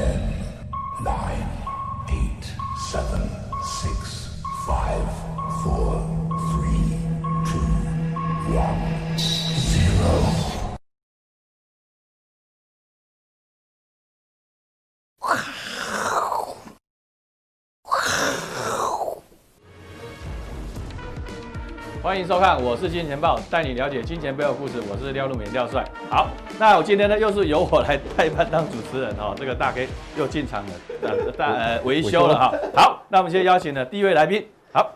Okay. 欢迎收看，我是金钱豹，带你了解金钱背后故事。我是廖路勉廖帅。好，那我今天呢，又是由我来代班当主持人哈。这个大 K 又进场了，呃大呃维修了哈。好，那我们先邀请了第一位来宾。好，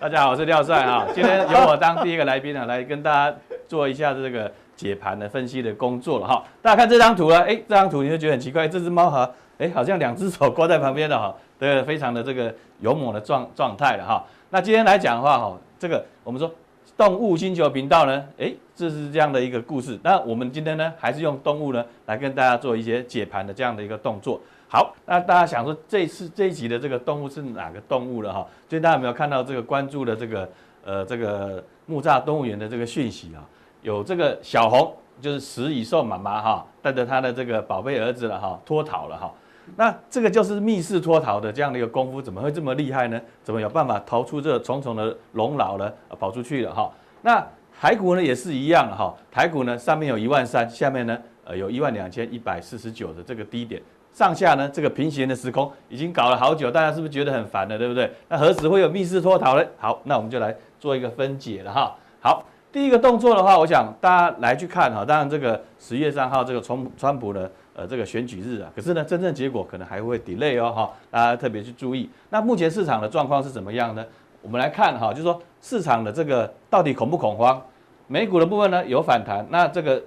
大家好，我是廖帅哈。今天由我当第一个来宾啊，来跟大家做一下这个解盘的分析的工作了哈。大家看这张图了，哎，这张图你就觉得很奇怪，这只猫哈，哎，好像两只手挂在旁边的哈，对，非常的这个勇猛的状状态了哈。那今天来讲的话，哈，这个我们说动物星球频道呢，诶，这是这样的一个故事。那我们今天呢，还是用动物呢来跟大家做一些解盘的这样的一个动作。好，那大家想说这次这一集的这个动物是哪个动物了哈？最近大家有没有看到这个关注的这个呃这个木栅动物园的这个讯息啊？有这个小红，就是食蚁兽妈妈哈，带着她的这个宝贝儿子了哈，脱逃了哈。那这个就是密室脱逃的这样的一个功夫，怎么会这么厉害呢？怎么有办法逃出这重重的笼牢呢？跑出去了哈。那台股呢也是一样哈，台股呢上面有一万三，下面呢呃有一万两千一百四十九的这个低点，上下呢这个平行的时空已经搞了好久，大家是不是觉得很烦了，对不对？那何时会有密室脱逃呢？好，那我们就来做一个分解了哈。好，第一个动作的话，我想大家来去看哈，当然这个十月三号这个川川普的。呃，这个选举日啊，可是呢，真正结果可能还会 delay 哦，哈，大家特别去注意。那目前市场的状况是怎么样呢？我们来看哈，就是说市场的这个到底恐不恐慌？美股的部分呢有反弹，那这个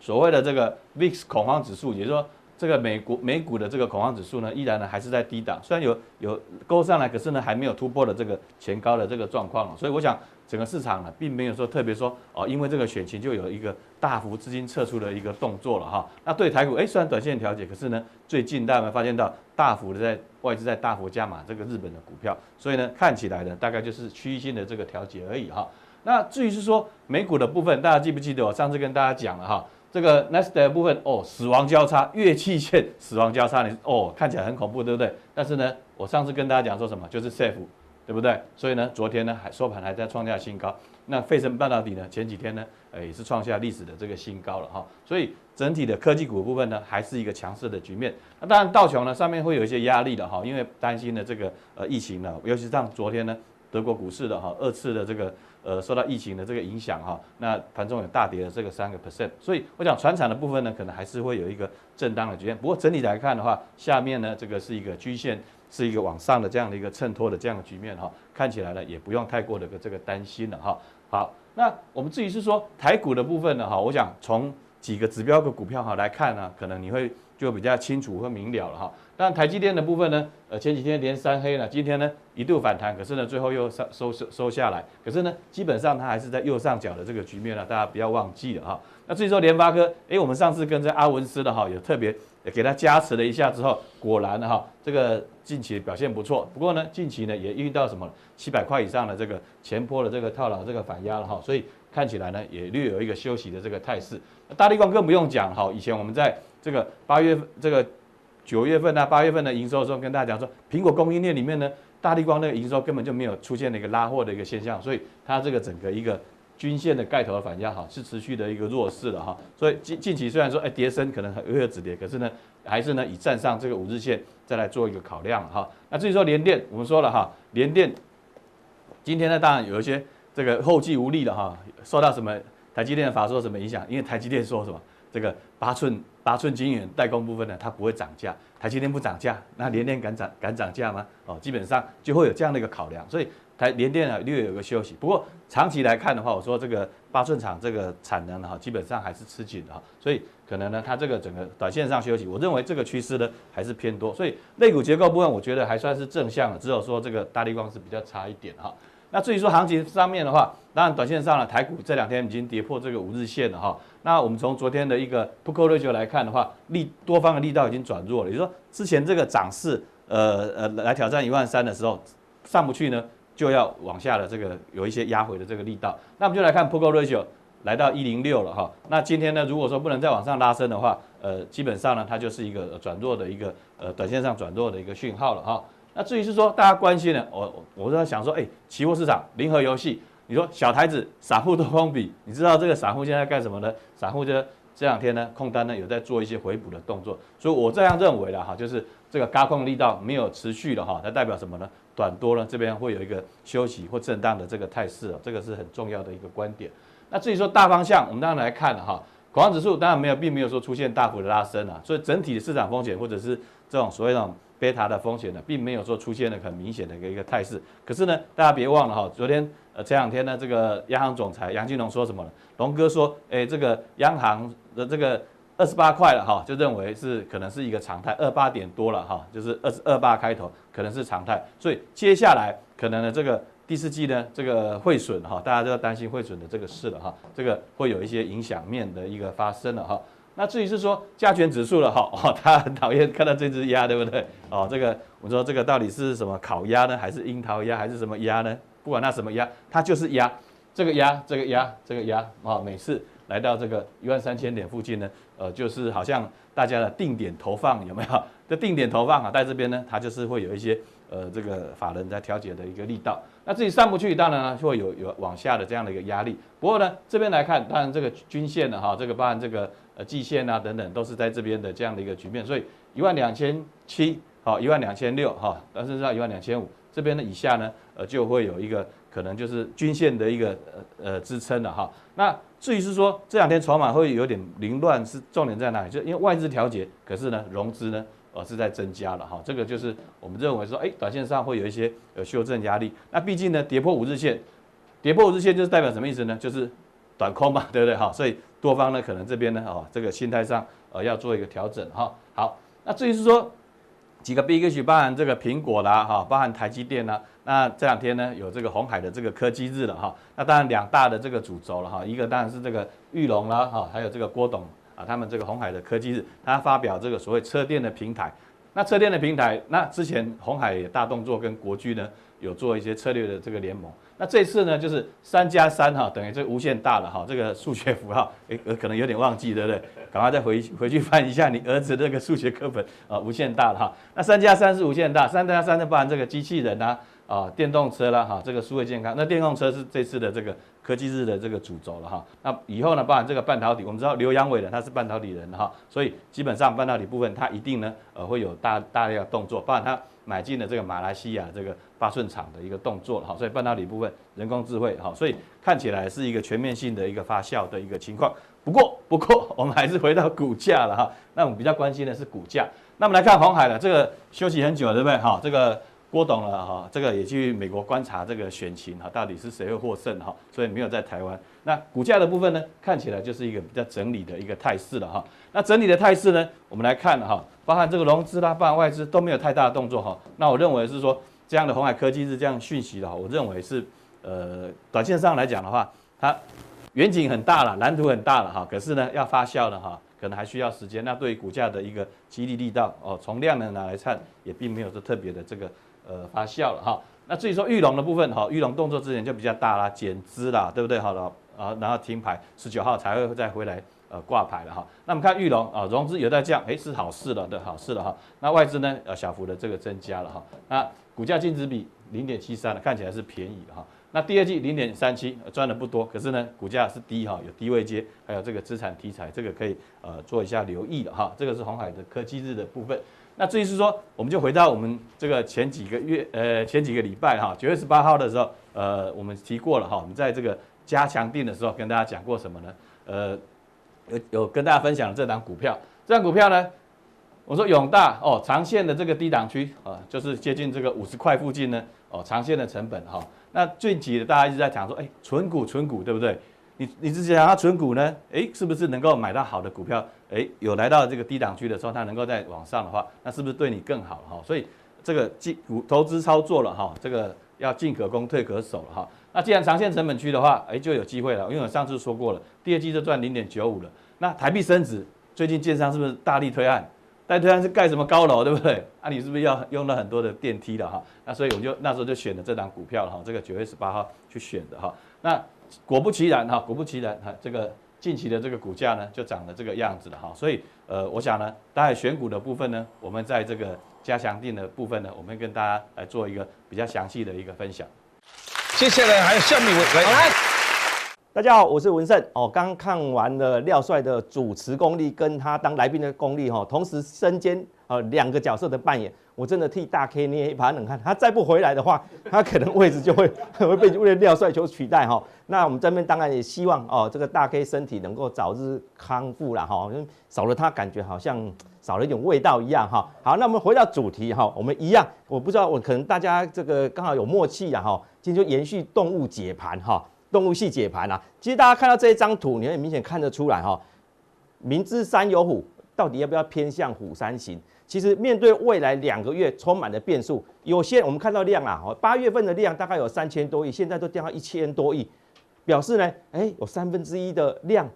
所谓的这个 VIX 恐慌指数，也就是说这个美国美股的这个恐慌指数呢，依然呢还是在低档，虽然有有勾上来，可是呢还没有突破的这个前高的这个状况，所以我想。整个市场呢，并没有说特别说哦，因为这个选情就有一个大幅资金撤出的一个动作了哈。那对台股，诶，虽然短线调节，可是呢，最近大家有没有发现到大幅的在外资在大幅加码这个日本的股票，所以呢，看起来呢，大概就是区域性的这个调节而已哈。那至于是说美股的部分，大家记不记得我上次跟大家讲了哈，这个纳斯达克部分哦，死亡交叉，月季线死亡交叉，你哦看起来很恐怖，对不对？但是呢，我上次跟大家讲说什么，就是 safe。对不对？所以呢，昨天呢还收盘还在创下新高。那费城半导体呢，前几天呢，呃也是创下历史的这个新高了哈。所以整体的科技股部分呢，还是一个强势的局面。那当然道琼呢上面会有一些压力的哈，因为担心的这个呃疫情呢，尤其是像昨天呢德国股市的哈二次的这个呃受到疫情的这个影响哈，那盘中有大跌的这个三个 percent。所以我想传产的部分呢，可能还是会有一个震荡的局面。不过整体来看的话，下面呢这个是一个均线。是一个往上的这样的一个衬托的这样的局面哈，看起来呢也不用太过的个这个担心了哈。好，那我们至于是说台股的部分呢哈，我想从几个指标的股票哈来看呢，可能你会就比较清楚和明了了哈。但台积电的部分呢，呃前几天连三黑了，今天呢一度反弹，可是呢最后又上收收收下来，可是呢基本上它还是在右上角的这个局面呢，大家不要忘记了哈。那至于说联发科，诶，我们上次跟这阿文师的哈有特别给他加持了一下之后，果然哈这个。近期表现不错，不过呢，近期呢也遇到什么七百块以上的这个前坡的这个套牢这个反压了哈，所以看起来呢也略有一个休息的这个态势。大立光更不用讲哈，以前我们在这个八月份这个九月份啊八月份的营收的时候跟大家讲说，苹果供应链里面呢，大立光那个营收根本就没有出现了一个拉货的一个现象，所以它这个整个一个。均线的盖头的反压哈是持续的一个弱势的哈，所以近近期虽然说哎跌升可能会有止跌，可是呢还是呢以站上这个五日线再来做一个考量哈。那至于说联电，我们说了哈，联电今天呢当然有一些这个后继无力的哈，受到什么台积电的法说什么影响？因为台积电说什么这个八寸八寸晶圆代工部分呢它不会涨价，台积电不涨价，那联电敢涨敢涨价吗？哦，基本上就会有这样的一个考量，所以。台联电啊略有个休息，不过长期来看的话，我说这个八寸厂这个产能哈，基本上还是吃紧的哈，所以可能呢，它这个整个短线上休息，我认为这个趋势呢还是偏多，所以类股结构部分我觉得还算是正向的，只有说这个大力光是比较差一点哈。那至于说行情上面的话，当然短线上呢，台股这两天已经跌破这个五日线了哈。那我们从昨天的一个 Put Call Ratio 来看的话，力多方的力道已经转弱了，也就说之前这个涨势呃呃来挑战一万三的时候上不去呢。就要往下的这个有一些压回的这个力道，那我们就来看 Put Call Ratio，来到一零六了哈。那今天呢，如果说不能再往上拉升的话，呃，基本上呢，它就是一个转弱的一个呃短线上转弱的一个讯号了哈。那至于是说大家关心的，我我在想说，哎，期货市场零和游戏，你说小台子散户多空比，你知道这个散户现在干什么呢？散户就这两天呢空单呢有在做一些回补的动作，所以我这样认为的哈，就是这个轧空力道没有持续了哈，它代表什么呢？短多呢这边会有一个休息或震荡的这个态势啊，这个是很重要的一个观点。那至于说大方向，我们当然来看了哈，恐慌指数当然没有，并没有说出现大幅的拉升啊，所以整体的市场风险或者是这种所谓的贝塔的风险呢，并没有说出现了很明显的一个一个态势。可是呢，大家别忘了哈，昨天呃前两天呢，这个央行总裁杨金龙说什么了？龙哥说，哎，这个央行的这个二十八块了哈，就认为是可能是一个常态，二八点多了哈，就是二十二八开头可能是常态，所以接下来可能呢这个。第四季呢，这个汇损哈，大家都要担心汇损的这个事了哈，这个会有一些影响面的一个发生了哈。那至于是说加权指数了哈，哦，他很讨厌看到这只鸭，对不对？哦，这个我说这个到底是什么烤鸭呢，还是樱桃鸭，还是什么鸭呢？不管那什么鸭，它就是鸭，这个鸭，这个鸭，这个鸭啊，每次来到这个一万三千点附近呢，呃，就是好像大家的定点投放有没有？这定点投放啊，在这边呢，它就是会有一些。呃，这个法人在调节的一个力道，那自己上不去，当然呢就会有有往下的这样的一个压力。不过呢，这边来看，当然这个均线的哈，这个包含这个呃季线啊等等，都是在这边的这样的一个局面。所以一万两千七，好一万两千六哈，但是到一万两千五这边呢以下呢，呃就会有一个可能就是均线的一个呃呃支撑了哈。那至于是说这两天筹码会有点凌乱，是重点在哪里？就因为外资调节，可是呢融资呢？呃，是在增加了哈，这个就是我们认为说，哎，短线上会有一些呃修正压力。那毕竟呢，跌破五日线，跌破五日线就是代表什么意思呢？就是短空嘛，对不对哈？所以多方呢，可能这边呢，哦，这个心态上呃要做一个调整哈。好，那至于是说几个 Big H，包含这个苹果啦哈，包含台积电啦，那这两天呢有这个红海的这个科技日了哈。那当然两大的这个主轴了哈，一个当然是这个玉龙啦哈，还有这个郭董。啊，他们这个红海的科技日，他发表这个所谓车电的平台。那车电的平台，那之前红海也大动作跟国巨呢有做一些策略的这个联盟。那这次呢，就是三加三哈，等于这无限大了哈。这个数学符号，诶，可能有点忘记，对不对？赶快再回回去翻一下你儿子那个数学课本啊，无限大了哈。那三加三是无限大，三加三呢包含这个机器人啊。啊，电动车啦，哈，这个数位健康，那电动车是这次的这个科技日的这个主轴了哈。那以后呢，包含这个半导体，我们知道刘扬伟的他是半导体人哈，所以基本上半导体部分它一定呢，呃，会有大大量的动作，包含他买进了这个马来西亚这个八寸厂的一个动作哈，所以半导体部分人工智慧哈，所以看起来是一个全面性的一个发酵的一个情况。不过，不过我们还是回到股价了哈。那我们比较关心的是股价。那我们来看红海了，这个休息很久了，对不对？哈，这个。郭董了哈，这个也去美国观察这个选情哈，到底是谁会获胜哈，所以没有在台湾。那股价的部分呢，看起来就是一个比较整理的一个态势了哈。那整理的态势呢，我们来看哈，包含这个融资啦，包含外资都没有太大的动作哈。那我认为是说，这样的红海科技是这样讯息的哈，我认为是呃，短线上来讲的话，它远景很大了，蓝图很大了哈，可是呢要发酵的哈。可能还需要时间。那对于股价的一个激励力道哦，从量能来看，也并没有说特别的这个呃发酵了哈。那至于说裕隆的部分哈，裕隆动作之前就比较大啦，减资啦，对不对？好了啊，然后停牌，十九号才会再回来呃挂牌了哈。那我们看裕隆啊，融资有在降，诶，是好事了，的，好事了哈。那外资呢，呃小幅的这个增加了哈。那股价净值比零点七三了，看起来是便宜哈。那第二季零点三七赚的不多，可是呢，股价是低哈，有低位接，还有这个资产题材，这个可以呃做一下留意的哈。这个是鸿海的科技日的部分。那至于是说，我们就回到我们这个前几个月呃前几个礼拜哈，九月十八号的时候，呃我们提过了哈，我们在这个加强定的时候跟大家讲过什么呢？呃有有跟大家分享这档股票，这档股票呢，我说永大哦，长线的这个低档区啊，就是接近这个五十块附近呢。哦，长线的成本哈，那最近的大家一直在讲说，哎，存股存股对不对？你你自己想要存股呢？哎，是不是能够买到好的股票？哎，有来到这个低档区的时候，它能够再往上的话，那是不是对你更好哈？所以这个进股投资操作了哈，这个要进可攻退可守了哈。那既然长线成本区的话，哎，就有机会了，因为我上次说过了，第二季就赚零点九五了。那台币升值，最近建商是不是大力推案？但推案是盖什么高楼，对不对？啊，你是不是要用了很多的电梯了哈？那所以我就那时候就选了这档股票了哈，这个九月十八号去选的哈。那果不其然哈，果不其然哈，这个近期的这个股价呢就涨了这个样子了哈，所以呃，我想呢，大概选股的部分呢，我们在这个加强定的部分呢，我们跟大家来做一个比较详细的一个分享。接下来还有下面一位来，大家好，我是文胜哦，刚看完了廖帅的主持功力跟他当来宾的功力哈，同时身兼呃两个角色的扮演。我真的替大 K 捏一把冷汗，他再不回来的话，他可能位置就会 会被为了廖帅球取代哈。那我们这边当然也希望哦，这个大 K 身体能够早日康复了哈，少了他感觉好像少了一点味道一样哈。好，那我们回到主题哈，我们一样，我不知道我可能大家这个刚好有默契啊哈，今天就延续动物解盘哈，动物系解盘啊。其实大家看到这一张图，你很明显看得出来哈，明知山有虎，到底要不要偏向虎山行？其实面对未来两个月充满了变数，有些我们看到量啊，八月份的量大概有三千多亿，现在都掉到一千多亿，表示呢，哎，有三分之一的量，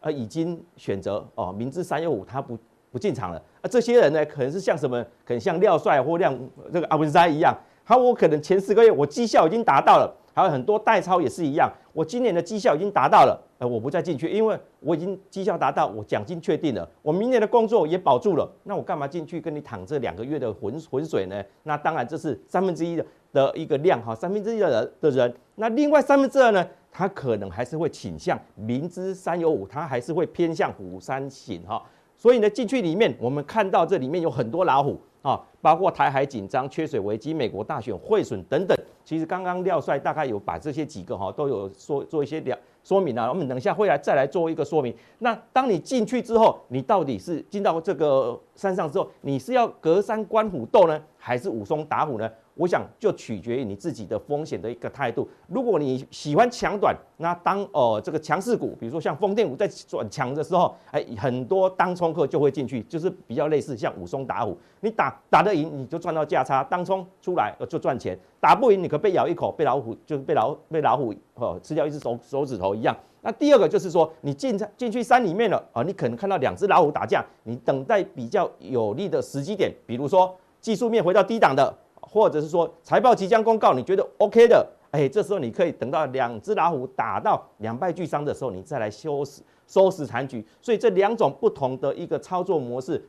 呃，已经选择哦，明知山有虎，他不不进场了。啊，这些人呢，可能是像什么，可能像廖帅或亮这个阿文山一样，好，我可能前四个月我绩效已经达到了，还有很多代操也是一样，我今年的绩效已经达到了。呃，我不再进去，因为我已经绩效达到，我奖金确定了，我明年的工作也保住了，那我干嘛进去跟你躺这两个月的浑浑水呢？那当然这是三分之一的的一个量哈，三分之一的人的人，那另外三分之二呢，他可能还是会倾向明知山有虎，他还是会偏向虎山行哈。所以呢，进去里面我们看到这里面有很多老虎啊，包括台海紧张、缺水危机、美国大选、汇损等等。其实刚刚廖帅大概有把这些几个哈都有说做一些了。说明啊，我们等一下会来再来做一个说明。那当你进去之后，你到底是进到这个山上之后，你是要隔山观虎斗呢，还是武松打虎呢？我想就取决于你自己的风险的一个态度。如果你喜欢抢短，那当呃这个强势股，比如说像风电股在转强的时候，哎，很多当冲客就会进去，就是比较类似像武松打虎。你打打得赢，你就赚到价差，当冲出来就赚钱；打不赢，你可被咬一口，被老虎就是被老被老虎哦吃掉一只手手指头一样。那第二个就是说，你进进去山里面了啊，你可能看到两只老虎打架，你等待比较有利的时机点，比如说技术面回到低档的。或者是说财报即将公告，你觉得 OK 的，哎，这时候你可以等到两只老虎打到两败俱伤的时候，你再来收拾收拾残局。所以这两种不同的一个操作模式，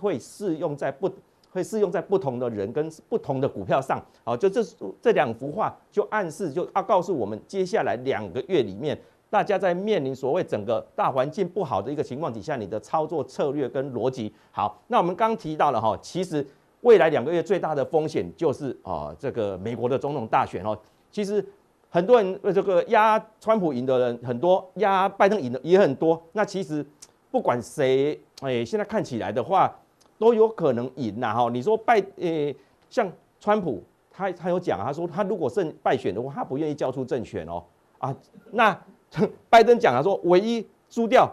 会适用在不会适用在不同的人跟不同的股票上。好，就这这两幅画就暗示就要告诉我们，接下来两个月里面，大家在面临所谓整个大环境不好的一个情况底下，你的操作策略跟逻辑。好，那我们刚提到了哈，其实。未来两个月最大的风险就是啊，这个美国的总统大选哦。其实很多人这个压川普赢的人很多，压拜登赢的也很多。那其实不管谁，哎，现在看起来的话都有可能赢呐哈。你说拜，呃，像川普，他他有讲，他说他如果胜败选的话，他不愿意交出政权哦。啊，那 拜登讲他说唯一输掉。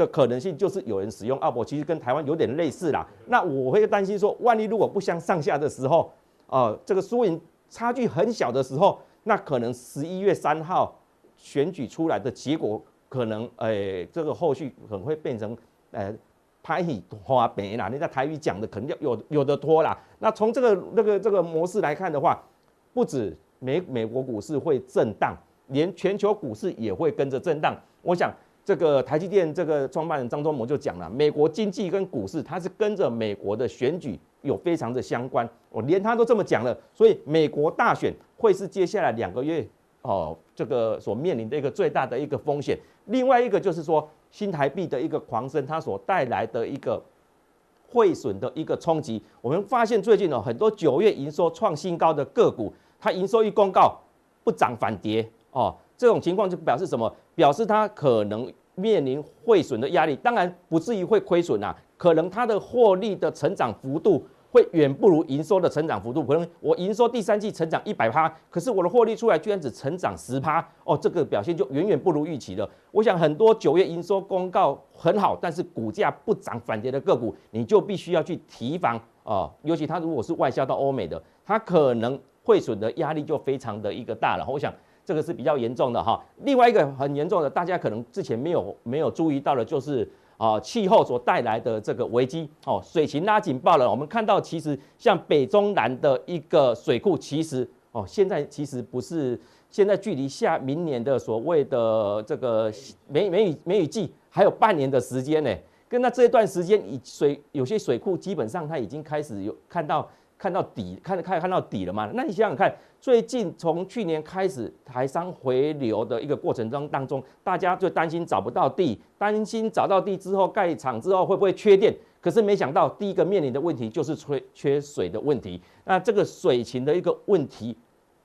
的可能性就是有人使用奥博，其实跟台湾有点类似啦。那我会担心说，万一如果不相上下的时候，呃，这个输赢差距很小的时候，那可能十一月三号选举出来的结果，可能诶、这个后续可能会变成呃，拍戏花边啦。你在台语讲的肯定有有的拖啦。那从这个那个这个模式来看的话，不止美美国股市会震荡，连全球股市也会跟着震荡。我想。这个台积电这个创办人张忠谋就讲了，美国经济跟股市，它是跟着美国的选举有非常的相关。我连他都这么讲了，所以美国大选会是接下来两个月哦，这个所面临的一个最大的一个风险。另外一个就是说，新台币的一个狂升，它所带来的一个汇损的一个冲击。我们发现最近哦，很多九月营收创新高的个股，它营收一公告不涨反跌哦。这种情况就表示什么？表示它可能面临汇损的压力，当然不至于会亏损啊，可能它的获利的成长幅度会远不如营收的成长幅度。可能我营收第三季成长一百趴，可是我的获利出来居然只成长十趴，哦，这个表现就远远不如预期了。我想很多九月营收公告很好，但是股价不涨反跌的个股，你就必须要去提防啊，尤其它如果是外销到欧美的，它可能汇损的压力就非常的一个大了。我想。这个是比较严重的哈，另外一个很严重的，大家可能之前没有没有注意到的，就是啊气候所带来的这个危机哦，水情拉警报了。我们看到其实像北中南的一个水库，其实哦现在其实不是现在距离下明年的所谓的这个梅梅雨梅雨季还有半年的时间呢。跟那这一段时间，以水有些水库基本上它已经开始有看到看到底，看看看到底了嘛？那你想想看，最近从去年开始台商回流的一个过程中当中，大家就担心找不到地，担心找到地之后盖厂之后会不会缺电？可是没想到第一个面临的问题就是缺缺水的问题。那这个水情的一个问题。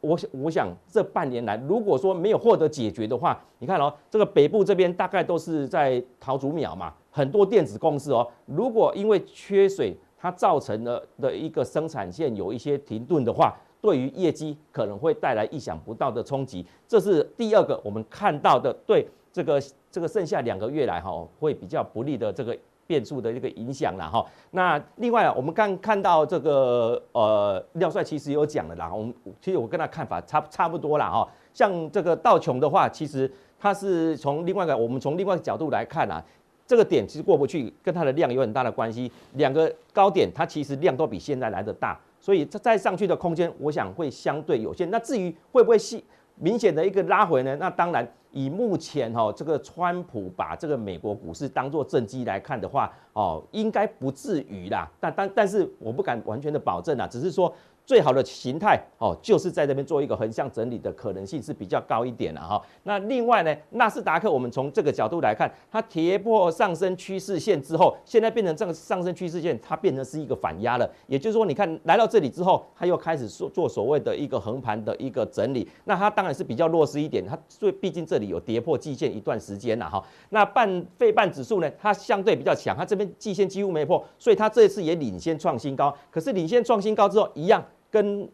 我想，我想这半年来，如果说没有获得解决的话，你看哦，这个北部这边大概都是在桃竹苗嘛，很多电子公司哦，如果因为缺水，它造成了的一个生产线有一些停顿的话，对于业绩可能会带来意想不到的冲击。这是第二个我们看到的，对这个这个剩下两个月来哈，会比较不利的这个。变数的一个影响了哈，那另外啊，我们刚看到这个呃廖帅其实有讲了啦，我们其实我跟他看法差差不多啦哈，像这个道琼的话，其实它是从另外一个我们从另外一个角度来看啊，这个点其实过不去，跟它的量有很大的关系，两个高点它其实量都比现在来的大，所以它再上去的空间我想会相对有限。那至于会不会细明显的一个拉回呢？那当然。以目前哈这个川普把这个美国股市当做政绩来看的话，哦，应该不至于啦。但但但是我不敢完全的保证啦，只是说最好的形态哦，就是在这边做一个横向整理的可能性是比较高一点的哈。那另外呢，纳斯达克我们从这个角度来看，它跌破上升趋势线之后，现在变成这个上升趋势线，它变成是一个反压了。也就是说，你看来到这里之后，它又开始做做所谓的一个横盘的一个整理。那它当然是比较弱势一点，它最毕竟这里。有跌破季线一段时间了哈，那半费半指数呢，它相对比较强，它这边季线几乎没破，所以它这一次也领先创新高。可是领先创新高之后，一样跟。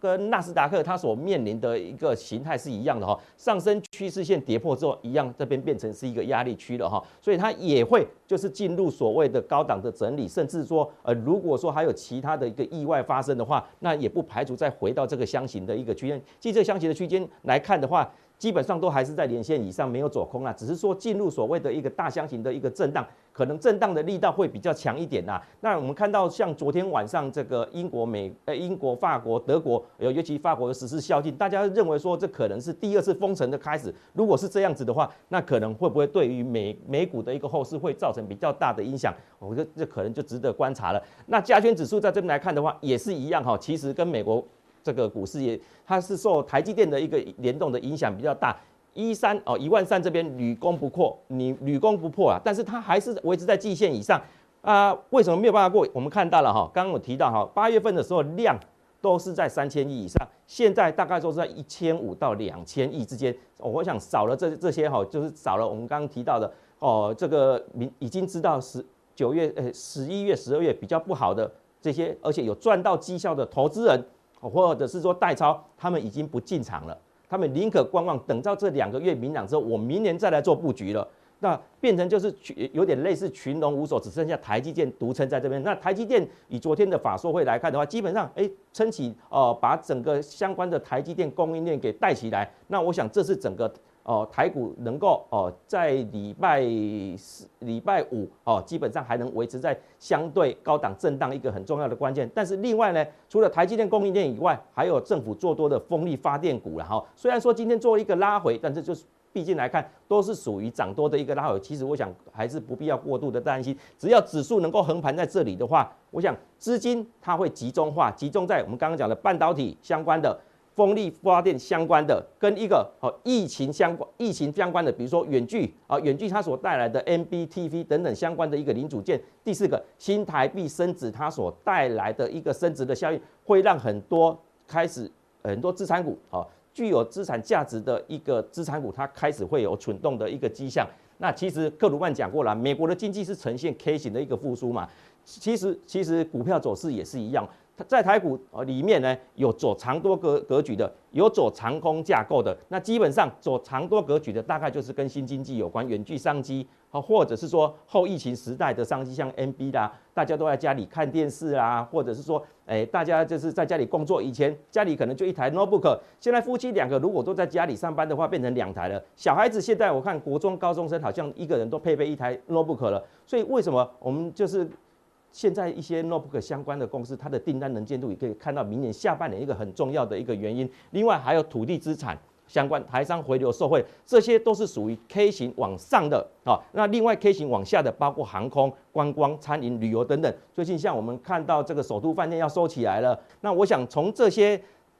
跟纳斯达克它所面临的一个形态是一样的哈，上升趋势线跌破之后，一样这边变成是一个压力区了哈，所以它也会就是进入所谓的高档的整理，甚至说呃，如果说还有其他的一个意外发生的话，那也不排除再回到这个箱型的一个区间。即这个箱型的区间来看的话，基本上都还是在连线以上，没有走空啊，只是说进入所谓的一个大箱型的一个震荡。可能震荡的力道会比较强一点呐。那我们看到像昨天晚上这个英国、美、呃英国、法国、德国，尤尤其法国的实施宵禁，大家认为说这可能是第二次封城的开始。如果是这样子的话，那可能会不会对于美美股的一个后市会造成比较大的影响？我觉得这可能就值得观察了。那加权指数在这边来看的话，也是一样哈。其实跟美国这个股市也，它是受台积电的一个联动的影响比较大。一三哦，一万三这边屡攻不破，你屡攻不破啊，但是它还是维持在季线以上啊。为什么没有办法过？我们看到了哈，刚刚我提到哈，八月份的时候量都是在三千亿以上，现在大概都是在一千五到两千亿之间。我想少了这这些哈，就是少了我们刚刚提到的哦，这个明已经知道十九月呃十一月十二月比较不好的这些，而且有赚到绩效的投资人，或者是说代操，他们已经不进场了。他们宁可观望，等到这两个月明朗之后，我明年再来做布局了。那变成就是群有点类似群龙无首，只剩下台积电独撑在这边。那台积电以昨天的法说会来看的话，基本上哎撑起哦、呃，把整个相关的台积电供应链给带起来。那我想这是整个。哦，台股能够哦，在礼拜四、礼拜五哦，基本上还能维持在相对高档震荡一个很重要的关键。但是另外呢，除了台积电供应链以外，还有政府做多的风力发电股然后。虽然说今天做一个拉回，但是就是毕竟来看都是属于涨多的一个拉回。其实我想还是不必要过度的担心，只要指数能够横盘在这里的话，我想资金它会集中化，集中在我们刚刚讲的半导体相关的。风力发电相关的，跟一个哦疫情相关、疫情相关的，比如说远距啊，远距它所带来的 MBTV 等等相关的一个零组件。第四个，新台币升值它所带来的一个升值的效应，会让很多开始很多资产股啊，具有资产价值的一个资产股，它开始会有蠢动的一个迹象。那其实克鲁曼讲过了，美国的经济是呈现 K 型的一个复苏嘛，其实其实股票走势也是一样。在台股呃里面呢，有走长多格格局的，有走长空架构的。那基本上走长多格局的，大概就是跟新经济有关，远距商机啊，或者是说后疫情时代的商机，像 NB 啦，大家都在家里看电视啊，或者是说，哎，大家就是在家里工作。以前家里可能就一台 notebook，现在夫妻两个如果都在家里上班的话，变成两台了。小孩子现在我看国中高中生好像一个人都配备一台 notebook 了。所以为什么我们就是？现在一些 notebook 相关的公司，它的订单能见度也可以看到明年下半年一个很重要的一个原因。另外还有土地资产相关台商回流受惠，这些都是属于 K 型往上的啊。那另外 K 型往下的包括航空、观光、餐饮、旅游等等。最近像我们看到这个首都饭店要收起来了，那我想从这些。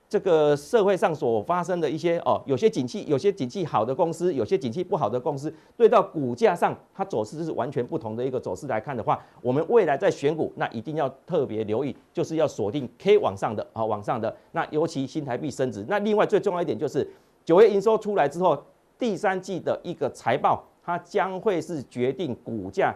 这个社会上所发生的一些哦，有些景气，有些景气好的公司，有些景气不好的公司，对到股价上，它走势是完全不同的一个走势来看的话，我们未来在选股，那一定要特别留意，就是要锁定 K 往上的啊、往上的。那尤其新台币升值，那另外最重要一点就是九月营收出来之后，第三季的一个财报，它将会是决定股价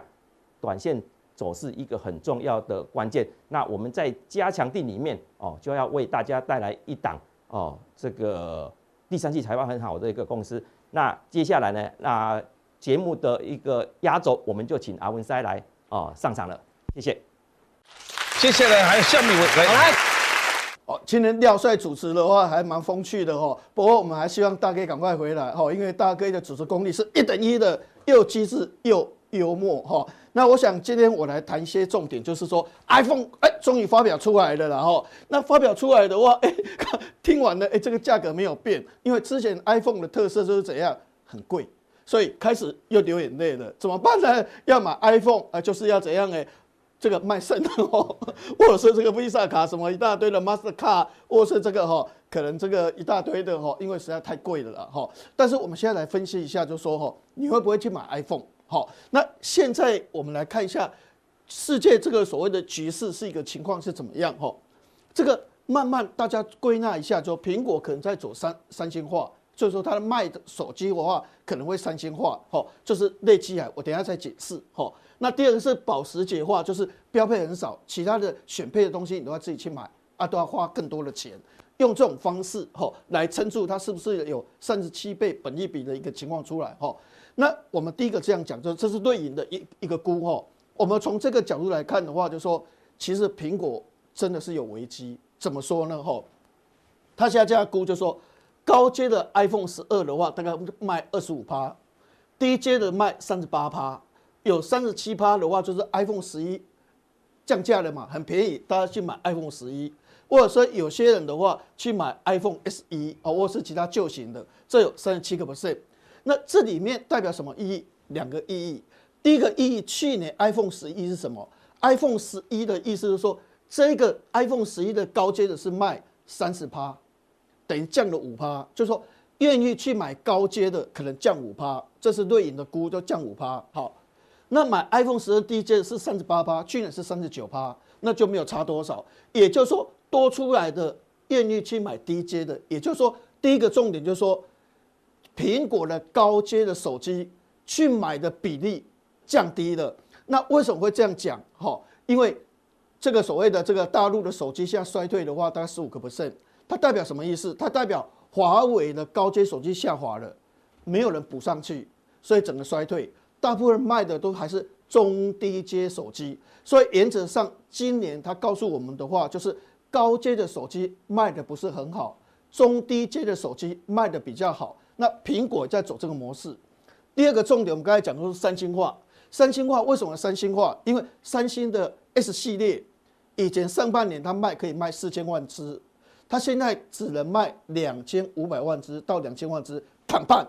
短线。走势一个很重要的关键，那我们在加强地里面哦，就要为大家带来一档哦，这个第三季财报很好的一个公司。那接下来呢，那节目的一个压轴，我们就请阿文塞来哦上场了，谢谢。接下来还有下面一位来，哦，今天廖帅主持的话还蛮风趣的哦，不过我们还希望大哥赶快回来哦，因为大哥的主持功力是一等一的，又机智又幽默哈。那我想今天我来谈一些重点，就是说 iPhone 哎，终于发表出来了，然后那发表出来的话，哎，听完了哎，这个价格没有变，因为之前 iPhone 的特色就是怎样很贵，所以开始又流眼泪了，怎么办呢？要买 iPhone 啊，就是要怎样哎，这个卖肾 哦，或者是这个 Visa 卡什么一大堆的 Master 卡，或者是这个哈，可能这个一大堆的哈，因为实在太贵了哈。但是我们现在来分析一下，就说哈，你会不会去买 iPhone？好，那现在我们来看一下世界这个所谓的局势是一个情况是怎么样？哈，这个慢慢大家归纳一下，就苹果可能在走三三星化，就是说它的卖的手机的话可能会三星化，哈，就是类机啊，我等下再解释。哈，那第二个是保时捷化，就是标配很少，其他的选配的东西你都要自己去买啊，都要花更多的钱，用这种方式哈来撑住它是不是有三十七倍本益比的一个情况出来？哈。那我们第一个这样讲，就这是对银的一一个估哈。我们从这个角度来看的话，就是说其实苹果真的是有危机。怎么说呢？哈，他现在这样估，就是说高阶的 iPhone 十二的话，大概卖二十五趴，低阶的卖三十八趴，有三十七趴的话，就是 iPhone 十一降价了嘛，很便宜，大家去买 iPhone 十一，或者说有些人的话去买 iPhone SE 啊，或是其他旧型的，这有三十七个 percent。那这里面代表什么意义？两个意义。第一个意义，去年 iPhone 十一是什么？iPhone 十一的意思是说，这个 iPhone 十一的高阶的是卖三十趴，等于降了五趴。就是说，愿意去买高阶的可能降五趴，这是瑞银的估，就降五趴。好，那买 iPhone 十二低阶是三十八趴，去年是三十九趴，那就没有差多少。也就是说，多出来的愿意去买低阶的，也就是说，第一个重点就是说。苹果的高阶的手机去买的比例降低了，那为什么会这样讲？哈，因为这个所谓的这个大陆的手机现在衰退的话，大概十五个 percent，它代表什么意思？它代表华为的高阶手机下滑了，没有人补上去，所以整个衰退，大部分卖的都还是中低阶手机，所以原则上今年他告诉我们的话就是高阶的手机卖的不是很好，中低阶的手机卖的比较好。那苹果在走这个模式。第二个重点，我们刚才讲的是三星化。三星化为什么三星化？因为三星的 S 系列以前上半年它卖可以卖四千万只，它现在只能卖两千五百万只到两千万只，砍半。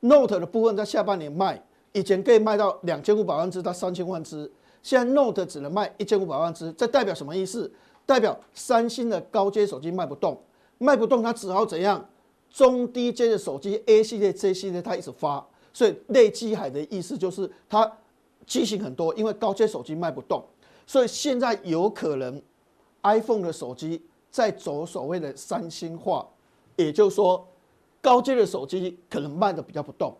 Note 的部分在下半年卖，以前可以卖到两千五百万只到三千万只，现在 Note 只能卖一千五百万只。这代表什么意思？代表三星的高阶手机卖不动，卖不动，它只好怎样？中低阶的手机 A 系列、C 系列，它一直发，所以内机海的意思就是它机型很多，因为高阶手机卖不动，所以现在有可能 iPhone 的手机在走所谓的三星化，也就是说高阶的手机可能卖的比较不动，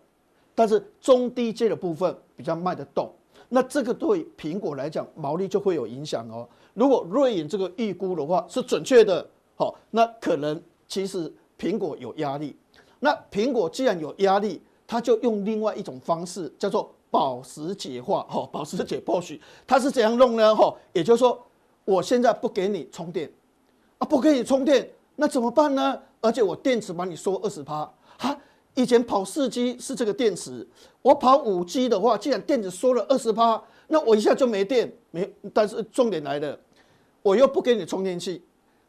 但是中低阶的部分比较卖得动，那这个对苹果来讲毛利就会有影响哦。如果瑞银这个预估的话是准确的，好，那可能其实。苹果有压力，那苹果既然有压力，它就用另外一种方式，叫做保时捷化。哈，保时捷 Porsche，它是怎样弄呢？哈，也就是说，我现在不给你充电，啊，不给你充电，那怎么办呢？而且我电池把你缩二十趴，哈，以前跑四 G 是这个电池，我跑五 G 的话，既然电池缩了二十趴，那我一下就没电，没。但是重点来了，我又不给你充电器，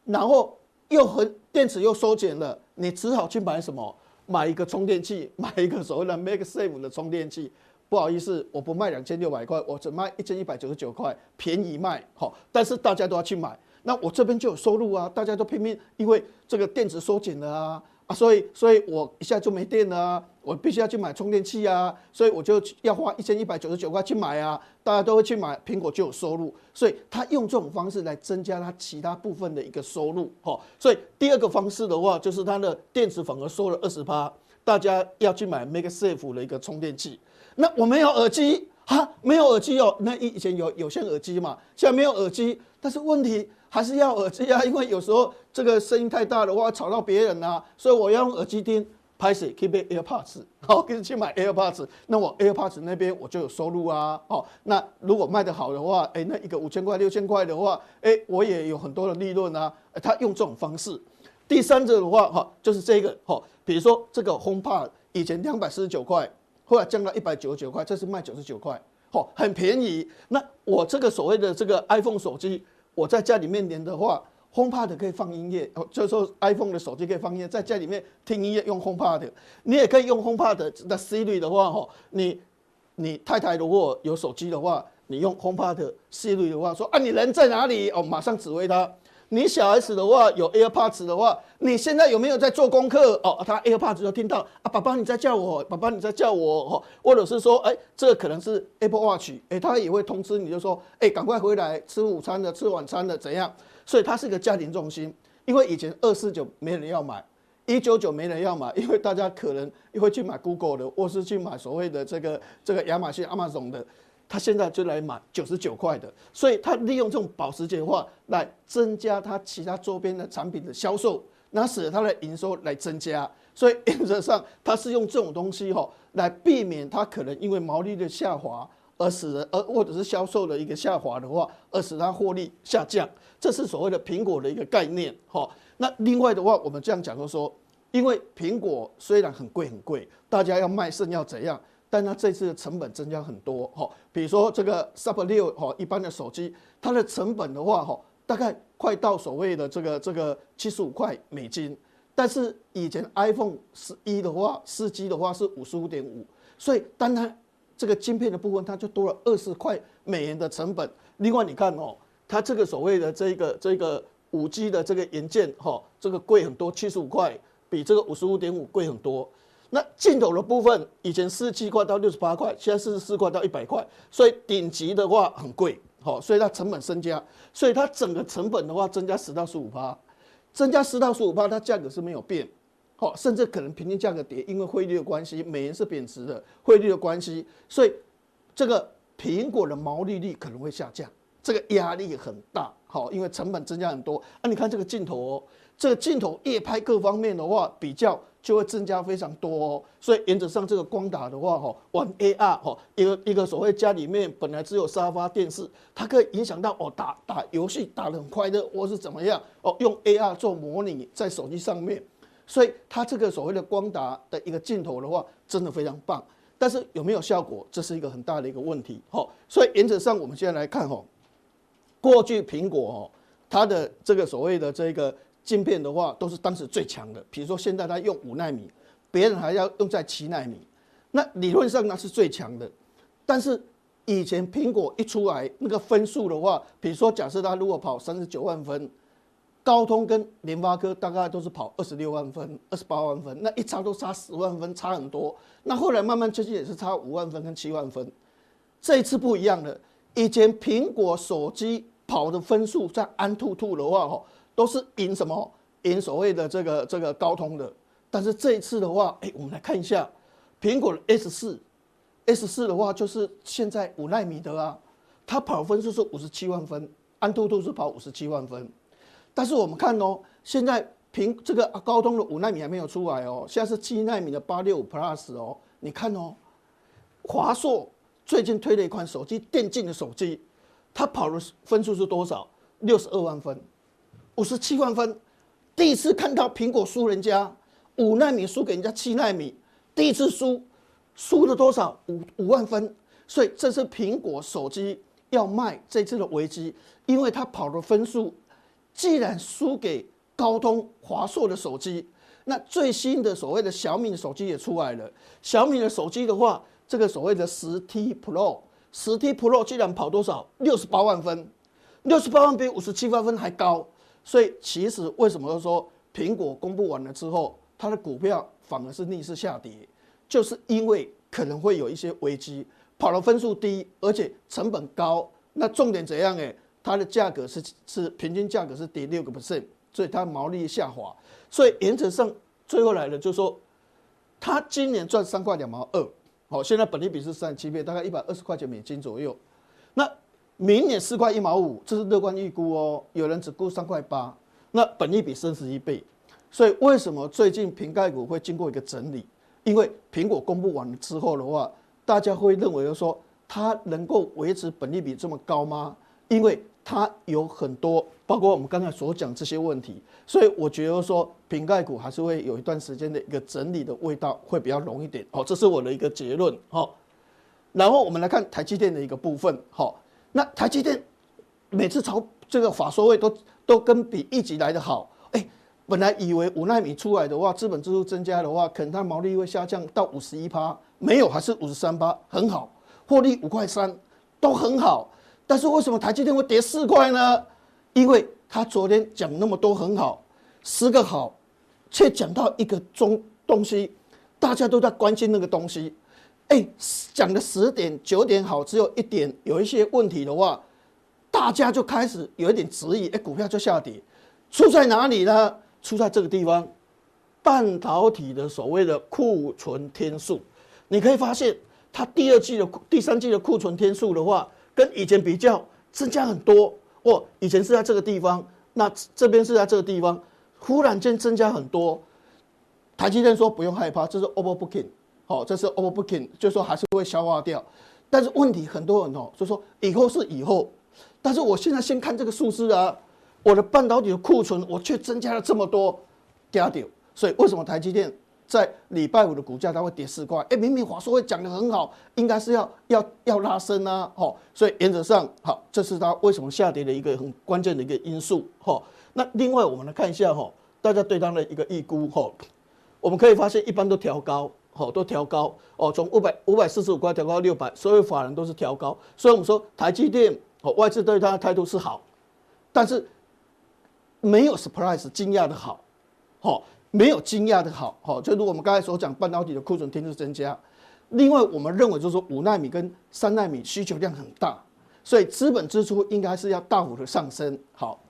然后。又和电池又缩减了，你只好去买什么？买一个充电器，买一个所谓的 MagSafe 的充电器。不好意思，我不卖两千六百块，我只卖一千一百九十九块，便宜卖。好，但是大家都要去买，那我这边就有收入啊，大家都拼命，因为这个电池缩减了啊。所以，所以我一下就没电了，我必须要去买充电器啊，所以我就要花一千一百九十九块去买啊，大家都会去买，苹果就有收入，所以他用这种方式来增加他其他部分的一个收入，哈，所以第二个方式的话，就是它的电池反而收了二十趴，大家要去买 MagSafe 的一个充电器，那我没有耳机哈，没有耳机哦，那以以前有有线耳机嘛，现在没有耳机，但是问题。还是要耳机啊，因为有时候这个声音太大的话吵到别人啊，所以我要用耳机听。拍摄可以买 AirPods，好，跟着去买 AirPods，那我 AirPods 那边我就有收入啊，哦，那如果卖得好的话，哎，那一个五千块、六千块的话，哎，我也有很多的利润啊。他用这种方式。第三者的话，哈，就是这个，哈，比如说这个 HomePod 以前两百四十九块，后来降到一百九十九块，这是卖九十九块，好，很便宜。那我这个所谓的这个 iPhone 手机。我在家里面连的话，HomePod 可以放音乐，就是说 iPhone 的手机可以放音乐，在家里面听音乐用 HomePod，你也可以用 HomePod 的 Siri 的话，哈，你你太太如果有手机的话，你用 HomePod Siri 的话说啊，你人在哪里？哦，马上指挥他。你小孩子的话有 AirPods 的话，你现在有没有在做功课？哦，他 AirPods 就听到啊，爸爸你在叫我，爸爸你在叫我，哦，或者是说，哎，这可能是 Apple Watch，哎，他也会通知你，就说，哎，赶快回来吃午餐的，吃晚餐的怎样？所以它是一个家庭中心。因为以前二四九没人要买，一九九没人要买，因为大家可能会去买 Google 的，或是去买所谓的这个这个亚马逊、Amazon 的。他现在就来买九十九块的，所以他利用这种保时捷的话来增加他其他周边的产品的销售，那使得他的营收来增加。所以 原则上，他是用这种东西哈来避免他可能因为毛利的下滑而使得，而或者是销售的一个下滑的话，而使他获利下降。这是所谓的苹果的一个概念哈。那另外的话，我们这样讲就说，因为苹果虽然很贵很贵，大家要卖肾要怎样？但它这次的成本增加很多哈，比如说这个 Sub 六哈，一般的手机，它的成本的话哈，大概快到所谓的这个这个七十五块美金，但是以前 iPhone 十一的话，四 G 的话是五十五点五，所以单它这个晶片的部分，它就多了二十块美元的成本。另外你看哦，它这个所谓的这个这个五 G 的这个元件哈，这个贵很多，七十五块比这个五十五点五贵很多。那镜头的部分，以前四十七块到六十八块，现在四十四块到一百块，所以顶级的话很贵，好，所以它成本增加，所以它整个成本的话增加十到十五趴，增加十到十五趴，它价格是没有变，好，甚至可能平均价格跌，因为汇率的关系，美元是贬值的，汇率的关系，所以这个苹果的毛利率可能会下降，这个压力很大，好，因为成本增加很多，啊，你看这个镜头哦，这个镜头夜拍各方面的话比较。就会增加非常多哦，所以原则上这个光打的话，哈，玩 AR 哈，一个一个所谓家里面本来只有沙发电视，它可以影响到哦，打打游戏打得很快乐，或是怎么样哦，用 AR 做模拟在手机上面，所以它这个所谓的光打的一个镜头的话，真的非常棒，但是有没有效果，这是一个很大的一个问题，哈，所以原则上我们现在来看哈，过去苹果哈，它的这个所谓的这个。晶片的话都是当时最强的，比如说现在它用五纳米，别人还要用在七纳米，那理论上那是最强的。但是以前苹果一出来那个分数的话，比如说假设它如果跑三十九万分，高通跟联发科大概都是跑二十六万分、二十八万分，那一差都差十万分，差很多。那后来慢慢最近也是差五万分跟七万分，这一次不一样了。以前苹果手机跑的分数在安兔兔的话，吼。都是赢什么？赢所谓的这个这个高通的，但是这一次的话，哎，我们来看一下苹果的 S 四，S 四的话就是现在五纳米的啊，它跑分数是五十七万分，安兔兔是跑五十七万分，但是我们看哦，现在苹这个高通的五纳米还没有出来哦，现在是七纳米的八六五 Plus 哦，你看哦，华硕最近推了一款手机，电竞的手机，它跑的分数是多少？六十二万分。五十七万分，第一次看到苹果输人家五纳米输给人家七纳米，第一次输，输了多少？五五万分。所以这是苹果手机要卖这次的危机，因为它跑的分数既然输给高通、华硕的手机，那最新的所谓的小米的手机也出来了。小米的手机的话，这个所谓的十 T Pro，十 T Pro 居然跑多少？六十八万分，六十八万比五十七万分还高。所以其实为什么说苹果公布完了之后，它的股票反而是逆势下跌，就是因为可能会有一些危机，跑的分数低，而且成本高。那重点怎样？诶，它的价格是是平均价格是跌六个 percent，所以它毛利下滑。所以原则上最后来了，就是说它今年赚三块两毛二，好，现在本利比是三十七倍，大概一百二十块钱美金左右。那明年四块一毛五，这是乐观预估哦。有人只估三块八，那本益比升十一倍。所以为什么最近瓶盖股会经过一个整理？因为苹果公布完之后的话，大家会认为说它能够维持本益比这么高吗？因为它有很多，包括我们刚才所讲这些问题，所以我觉得说瓶盖股还是会有一段时间的一个整理的味道，会比较浓一点。好，这是我的一个结论。好，然后我们来看台积电的一个部分。好，那台积电每次炒这个法说会都都跟比一级来的好。哎，本来以为五奈米出来的话，资本支出增加的话，可能它毛利会下降到五十一趴，没有，还是五十三趴，很好，获利五块三，都很好。但是为什么台积电会跌四块呢？因为他昨天讲那么多很好，十个好，却讲到一个中东西，大家都在关心那个东西。哎，讲的十点九点好，只有一点有一些问题的话，大家就开始有一点质疑，哎，股票就下跌。出在哪里呢？出在这个地方，半导体的所谓的库存天数。你可以发现，它第二季的第三季的库存天数的话。跟以前比较增加很多哦，以前是在这个地方，那这边是在这个地方，忽然间增加很多。台积电说不用害怕，这是 overbooking，好，这是 overbooking，就是说还是会消化掉。但是问题很多人哦，就说以后是以后，但是我现在先看这个数字啊，我的半导体的库存我却增加了这么多，加掉，所以为什么台积电？在礼拜五的股价它会跌四块，哎，明明华硕会讲得很好，应该是要要要拉升啊，吼，所以原则上好，这是它为什么下跌的一个很关键的一个因素，吼。那另外我们来看一下，吼，大家对它的一个预估，吼，我们可以发现一般都调高，哦，都调高，哦，从五百五百四十五块调高到六百，所有法人都是调高，所以我们说台积电，哦，外资对它的态度是好，但是没有 surprise 惊讶的好，吼。没有惊讶的好，好，就如我们刚才所讲，半导体的库存天数增加。另外，我们认为就是说，五纳米跟三纳米需求量很大，所以资本支出应该是要大幅的上升。好，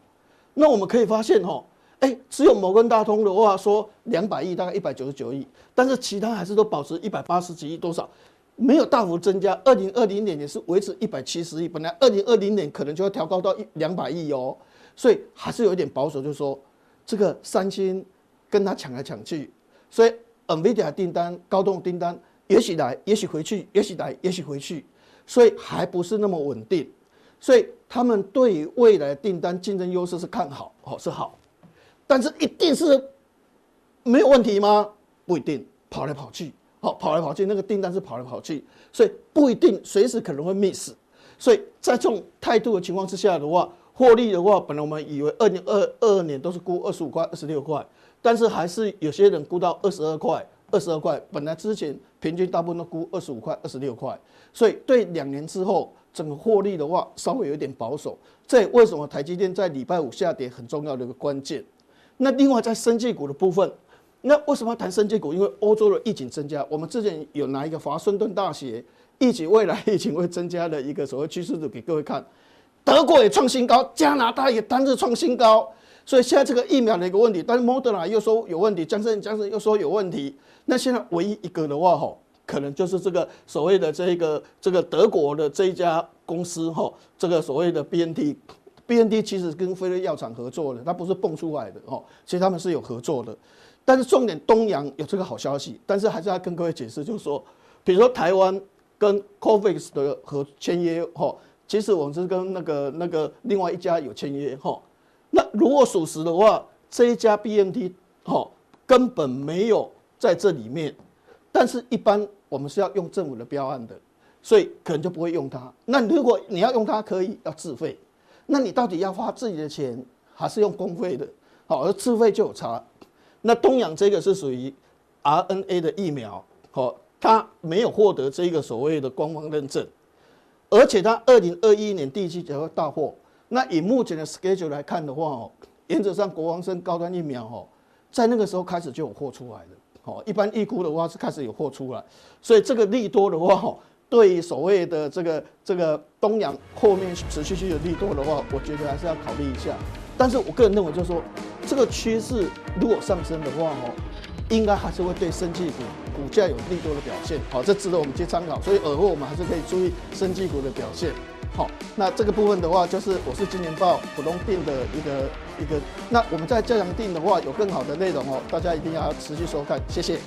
那我们可以发现，哈，哎，只有摩根大通的话说两百亿，大概一百九十九亿，但是其他还是都保持一百八十几亿多少，没有大幅增加。二零二零年也是维持一百七十亿，本来二零二零年可能就要调高到一两百亿哦，所以还是有一点保守，就是说这个三星。跟他抢来抢去，所以 NVIDIA 订单、高通订单也许来，也许回去，也许来，也许回去，所以还不是那么稳定。所以他们对于未来订单竞争优势是看好，哦是好，但是一定是没有问题吗？不一定，跑来跑去，好跑来跑去，那个订单是跑来跑去，所以不一定随时可能会 miss。所以在这种态度的情况之下的话，获利的话，本来我们以为二零二二年都是估二十五块、二十六块。但是还是有些人估到二十二块，二十二块，本来之前平均大部分都估二十五块、二十六块，所以对两年之后整个获利的话，稍微有点保守。这也为什么台积电在礼拜五下跌很重要的一个关键。那另外在生技股的部分，那为什么要谈生技股？因为欧洲的疫情增加，我们之前有拿一个华盛顿大学疫情未来疫情会增加的一个所谓趋势图给各位看，德国也创新高，加拿大也单日创新高。所以现在这个疫苗的一个问题，但是莫德纳又说有问题，江森江森又说有问题。那现在唯一一个的话，吼，可能就是这个所谓的这个这个德国的这一家公司，哈，这个所谓的 B N T B N D 其实跟辉瑞药厂合作的，它不是蹦出来的，哦，其实他们是有合作的。但是重点东洋有这个好消息，但是还是要跟各位解释，就是说，比如说台湾跟 COVAX 的合签约，哦，其实我们是跟那个那个另外一家有签约，吼。那如果属实的话，这一家 B N D 哦根本没有在这里面，但是一般我们是要用政府的标案的，所以可能就不会用它。那如果你要用它，可以要自费，那你到底要花自己的钱还是用公费的？好，而自费就有差。那东阳这个是属于 RNA 的疫苗，好，它没有获得这个所谓的官方认证，而且它二零二一年第一季才会到货。那以目前的 schedule 来看的话哦，原则上国王生高端疫苗哦，在那个时候开始就有货出来了。哦，一般预估的话是开始有货出来，所以这个利多的话哦，对于所谓的这个这个东洋后面持续性的利多的话，我觉得还是要考虑一下。但是我个人认为，就是说这个趋势如果上升的话哦，应该还是会对生技股股价有利多的表现。好，这值得我们去参考。所以尔后我们还是可以注意生技股的表现。好，那这个部分的话，就是我是今年报普通錠的一个一个。那我们在加强定的话，有更好的内容哦，大家一定要持续收看，谢谢。